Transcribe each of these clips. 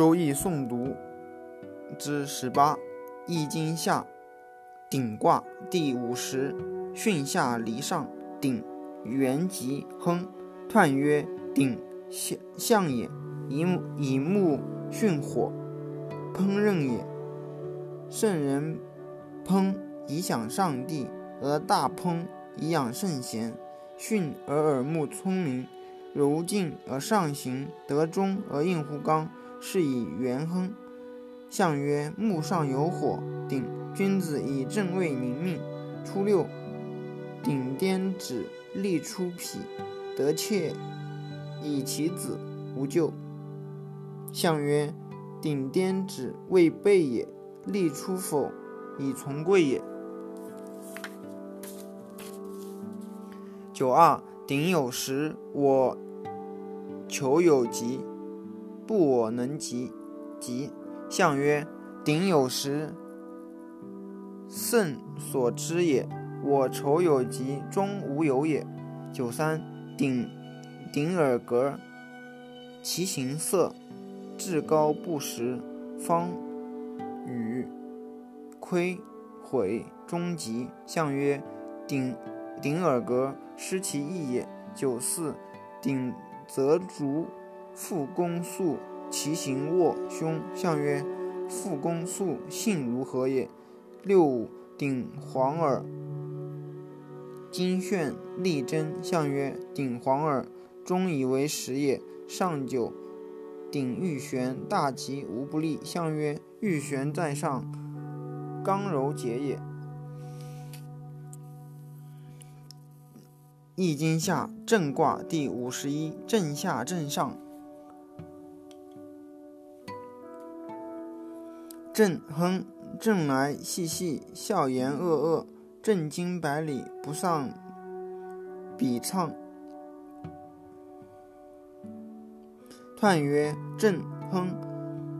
周易诵读之十八，《易经》下鼎卦第五十，巽下离上，鼎元吉亨，彖曰鼎象象也，以以木巽火，烹饪也。圣人烹以享上帝，而大烹以养圣贤。巽而耳目聪明，柔静而上行，得中而应乎刚。是以元亨。象曰：木上有火，鼎。君子以正位明命。初六，鼎颠止，利出脾，得妾以其子，无咎。象曰：鼎颠止，未备也。利出否，以从贵也。九二，鼎有时，我求有疾。不我能及，及象曰：鼎有时，圣所知也；我愁有疾，终无有也。九三，鼎鼎耳革，其形色，至高不实，方与亏毁终极。象曰：鼎鼎耳革，失其义也。九四，鼎则足。复公素，其行卧凶。象曰：复公素，性如何也？六五，鼎黄耳，金炫利贞。象曰：鼎黄耳，终以为实也。上九，鼎玉悬，大吉，无不利。象曰：玉悬在上，刚柔节也。易经下震卦第五十一，震下震上。震亨，震来细细，笑言恶恶，震惊百里，不丧比苍。彖曰：震亨，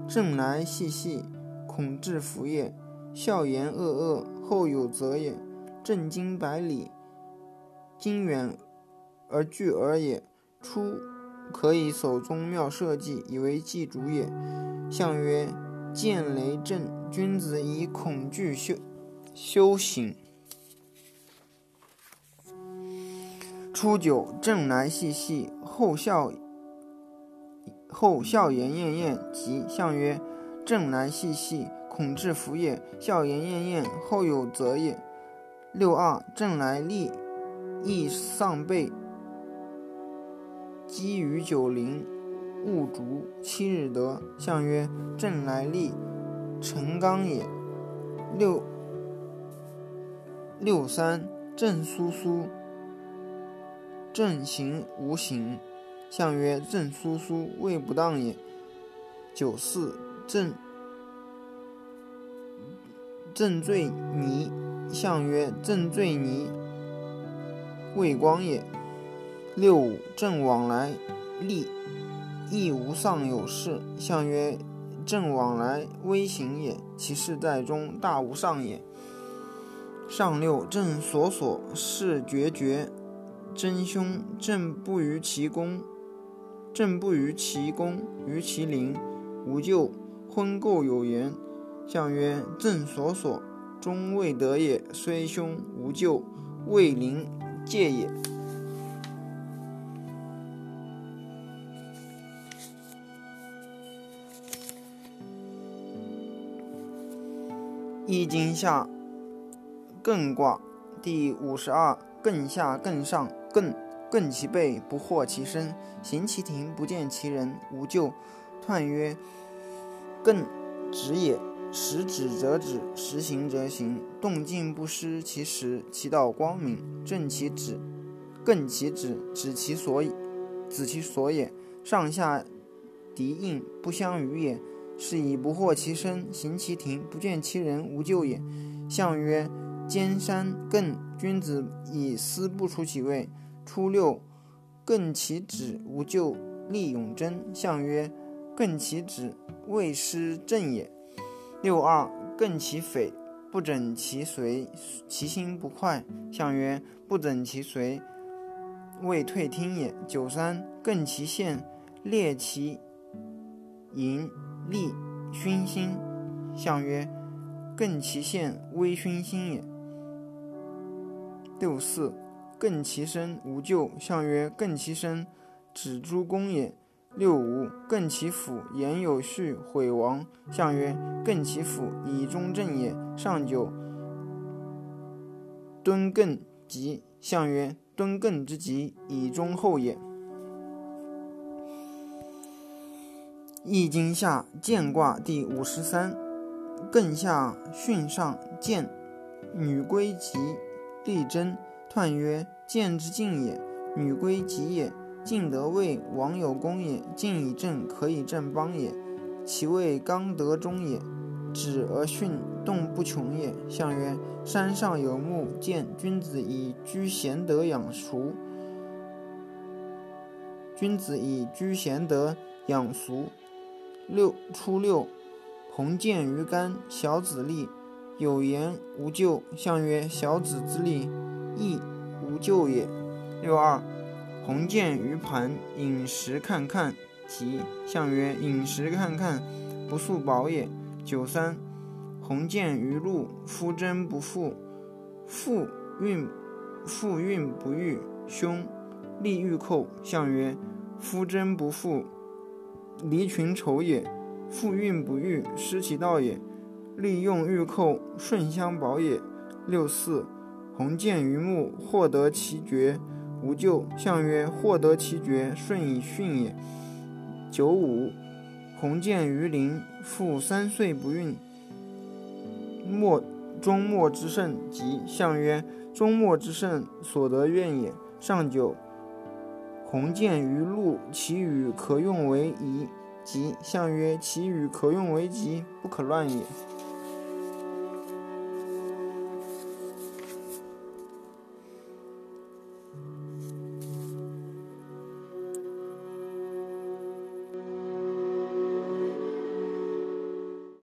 震来细细，恐至福也；笑言恶恶，后有则也。震惊百里，惊远而惧而也。初可以手中妙社稷，以为祭主也。象曰。见雷震，君子以恐惧修修行。初九，震来细细，后笑后笑言晏晏，吉。象曰：震来细细，恐至福也；笑言晏晏，后有则也。六二，震来利，益丧备，积于九陵。戊卒，七日得。象曰：震来立，成刚也。六六三，正苏苏，正行无形。象曰：正苏苏，位不当也。九四，震震坠泥。象曰：震坠泥，未光也。六五，正往来立。亦无上有事，象曰：正往来，微行也；其事在中，大无上也。上六，正所所，事决绝，真凶，正不于其功，正不于其功，于其灵，无咎。婚垢有言，象曰：正所所，终未得也，虽凶，无咎，未灵，戒也。易经下艮卦第五十二，艮下艮上，艮艮其背，不惑其身，行其庭，不见其人，无咎。彖曰：艮止也，时止则止，时行则行，动静不失其时，其道光明。正其止，艮其止，止其所以，止其所也。上下敌应，不相与也。是以不惑其身，行其庭，不见其人，无咎也。象曰：兼山艮，君子以思不出其位。初六，艮其趾，无咎，立永贞。象曰：艮其趾，未失正也。六二，艮其匪，不整其随，其心不快。象曰：不整其随，未退听也。九三，艮其线，列其营。利熏心，象曰：更其现，微熏心也。六四，更其身，无咎，象曰：更其身，止诸公也。六五，更其府，言有序，毁亡，象曰：更其府，以中正也。上九，敦艮吉，象曰：敦艮之吉，以忠厚也。易经下见卦第五十三，艮下巽上见，女归吉，利贞。彖曰：见之进也，女归吉也。进得位，王有功也；进以正，可以正邦也。其位刚得中也。止而巽，动不穷也。象曰：山上有木，见君子以居贤德养俗。君子以居贤德养俗。六初六，鸿渐于干，小子立，有言无咎。象曰：小子之立，亦无咎也。六二。鸿渐于盘，饮食看看，吉。象曰：饮食看看，不素饱也。九三，鸿渐于陆，夫贞不复，复运，复运不遇，凶。利欲寇。象曰：夫贞不复，离群丑也。复运不遇，失其道也。利用欲寇，顺相保也。六四，鸿渐于木，获得其绝。无咎。象曰：获得其绝，顺以训也。九五，鸿渐于林，复三岁不孕。末终末之盛，吉。象曰：终末之盛，所得愿也。上九，鸿渐于陆，其羽可用为仪，吉。象曰：其羽可用为吉，不可乱也。